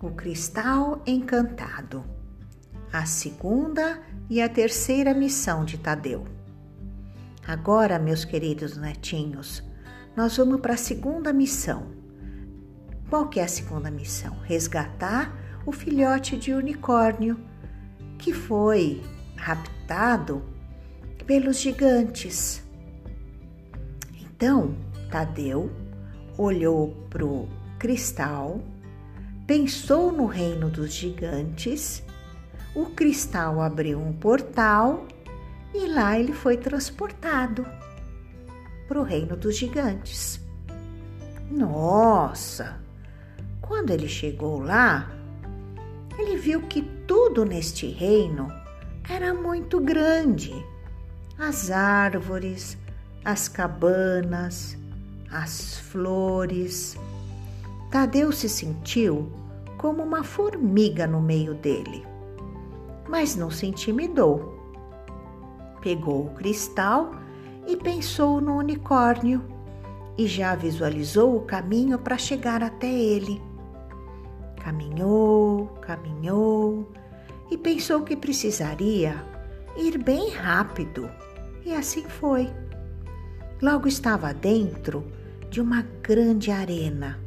O Cristal Encantado. A segunda e a terceira missão de Tadeu. Agora, meus queridos netinhos, nós vamos para a segunda missão. Qual que é a segunda missão? Resgatar o filhote de unicórnio que foi raptado pelos gigantes. Então, Tadeu olhou para o cristal pensou no reino dos gigantes, o cristal abriu um portal e lá ele foi transportado para o reino dos gigantes. Nossa! Quando ele chegou lá, ele viu que tudo neste reino era muito grande. As árvores, as cabanas, as flores, Tadeu se sentiu como uma formiga no meio dele, mas não se intimidou. Pegou o cristal e pensou no unicórnio e já visualizou o caminho para chegar até ele. Caminhou, caminhou e pensou que precisaria ir bem rápido, e assim foi. Logo estava dentro de uma grande arena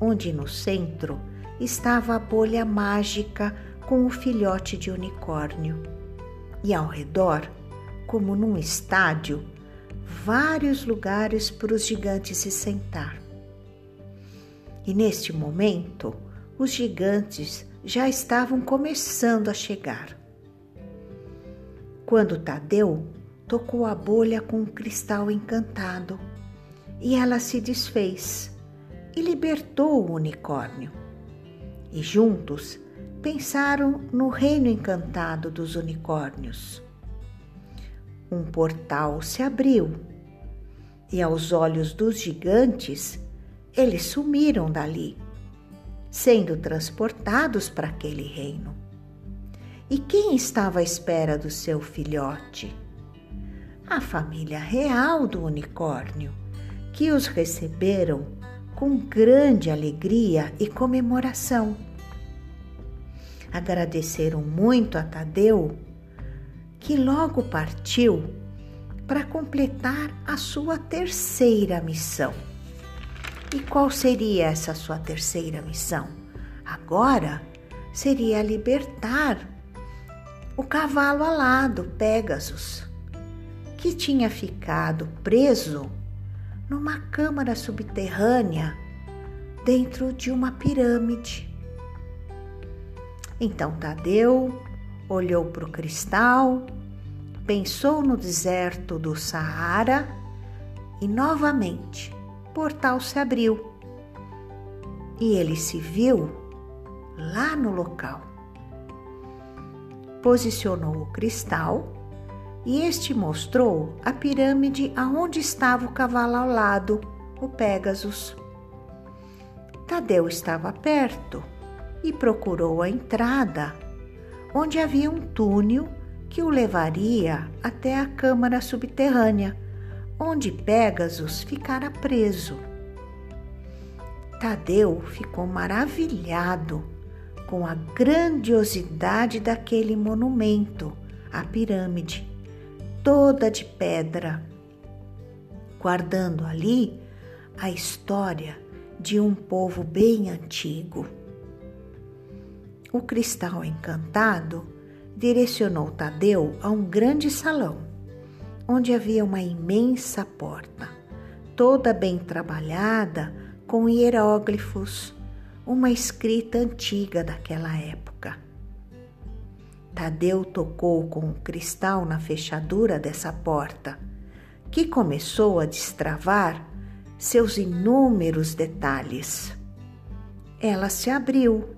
onde no centro estava a bolha mágica com o filhote de unicórnio. E ao redor, como num estádio, vários lugares para os gigantes se sentar. E neste momento, os gigantes já estavam começando a chegar. Quando Tadeu tocou a bolha com um cristal encantado e ela se desfez e libertou o unicórnio. E juntos pensaram no reino encantado dos unicórnios. Um portal se abriu e, aos olhos dos gigantes, eles sumiram dali, sendo transportados para aquele reino. E quem estava à espera do seu filhote? A família real do unicórnio, que os receberam com grande alegria e comemoração. Agradeceram muito a Tadeu, que logo partiu para completar a sua terceira missão. E qual seria essa sua terceira missão? Agora seria libertar o cavalo alado, Pegasus, que tinha ficado preso numa câmara subterrânea dentro de uma pirâmide. Então Tadeu olhou para o cristal, pensou no deserto do Saara e novamente o portal se abriu e ele se viu lá no local. Posicionou o cristal e este mostrou a pirâmide aonde estava o cavalo ao lado, o Pégasus. Tadeu estava perto e procurou a entrada, onde havia um túnel que o levaria até a câmara subterrânea, onde Pégasus ficara preso. Tadeu ficou maravilhado com a grandiosidade daquele monumento, a pirâmide toda de pedra, guardando ali a história de um povo bem antigo. O cristal encantado direcionou Tadeu a um grande salão, onde havia uma imensa porta, toda bem trabalhada com hieróglifos, uma escrita antiga daquela época. Tadeu tocou com o cristal na fechadura dessa porta, que começou a destravar seus inúmeros detalhes. Ela se abriu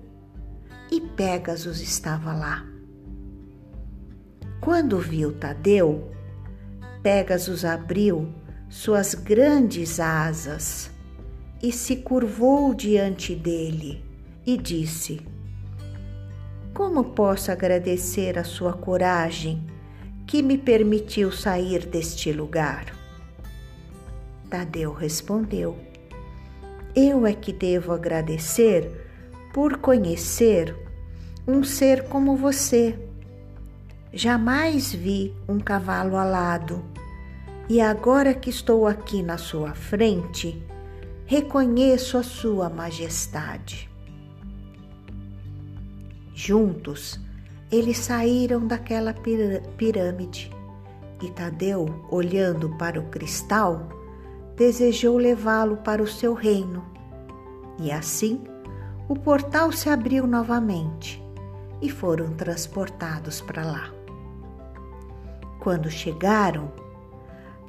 e Pégasus estava lá. Quando viu Tadeu, Pégasus abriu suas grandes asas e se curvou diante dele e disse: como posso agradecer a sua coragem que me permitiu sair deste lugar? Tadeu respondeu: Eu é que devo agradecer por conhecer um ser como você. Jamais vi um cavalo alado, e agora que estou aqui na sua frente, reconheço a sua majestade. Juntos, eles saíram daquela pirâmide e Tadeu, olhando para o cristal, desejou levá-lo para o seu reino. E assim, o portal se abriu novamente e foram transportados para lá. Quando chegaram,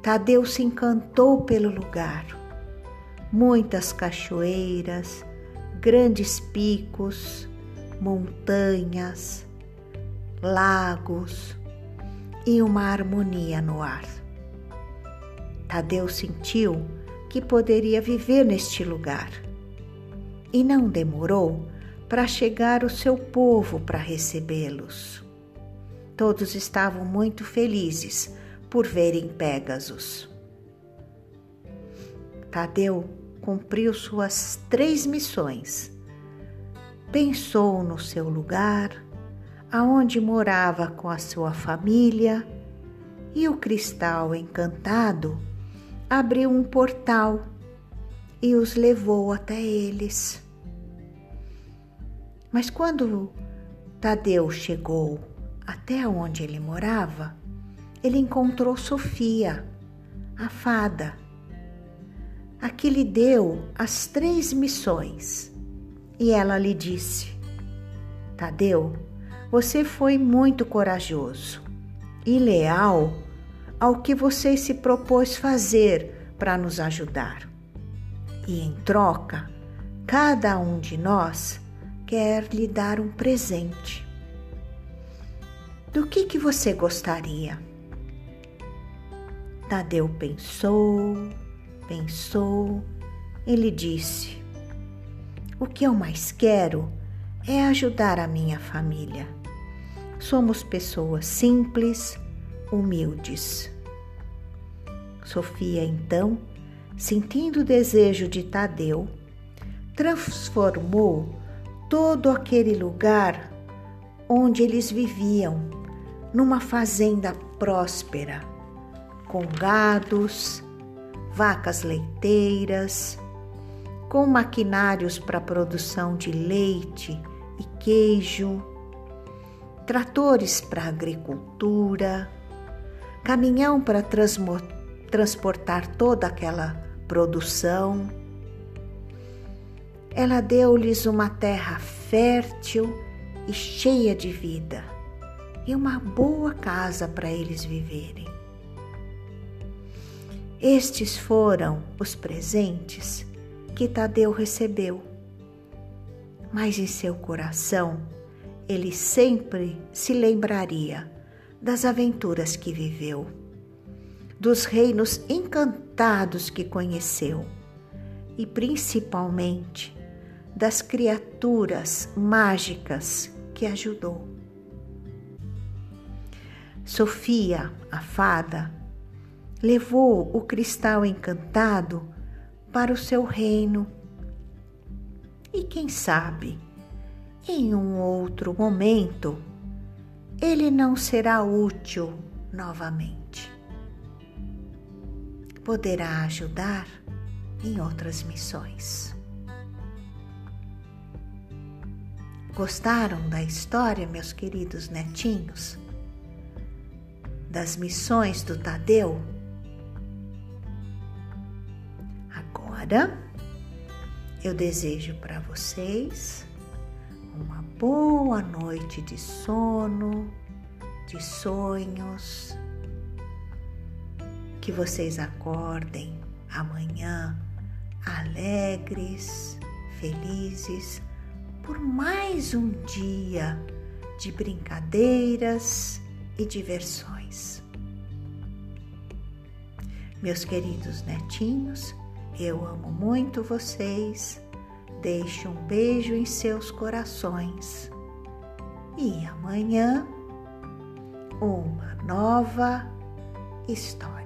Tadeu se encantou pelo lugar. Muitas cachoeiras, grandes picos, montanhas, lagos e uma harmonia no ar. Tadeu sentiu que poderia viver neste lugar e não demorou para chegar o seu povo para recebê-los. Todos estavam muito felizes por verem Pégasus. Tadeu cumpriu suas três missões. Pensou no seu lugar, aonde morava com a sua família, e o cristal encantado abriu um portal e os levou até eles. Mas quando Tadeu chegou até onde ele morava, ele encontrou Sofia, a fada, a que lhe deu as três missões. E ela lhe disse: Tadeu, você foi muito corajoso e leal ao que você se propôs fazer para nos ajudar. E em troca, cada um de nós quer lhe dar um presente. Do que que você gostaria? Tadeu pensou, pensou, ele disse: O que eu mais quero é ajudar a minha família. Somos pessoas simples, humildes. Sofia, então, sentindo o desejo de Tadeu, transformou todo aquele lugar onde eles viviam numa fazenda próspera, com gados, vacas leiteiras, com maquinários para produção de leite e queijo tratores para agricultura, caminhão para transportar toda aquela produção. Ela deu-lhes uma terra fértil e cheia de vida e uma boa casa para eles viverem. Estes foram os presentes que Tadeu recebeu, mas em seu coração ele sempre se lembraria das aventuras que viveu, dos reinos encantados que conheceu e principalmente das criaturas mágicas que ajudou. Sofia, a fada, levou o cristal encantado para o seu reino. E quem sabe, em um outro momento, ele não será útil novamente. Poderá ajudar em outras missões. Gostaram da história, meus queridos netinhos? Das missões do Tadeu? Eu desejo para vocês uma boa noite de sono, de sonhos. Que vocês acordem amanhã alegres, felizes por mais um dia de brincadeiras e diversões. Meus queridos netinhos, eu amo muito vocês Deixe um beijo em seus corações. E amanhã, uma nova história.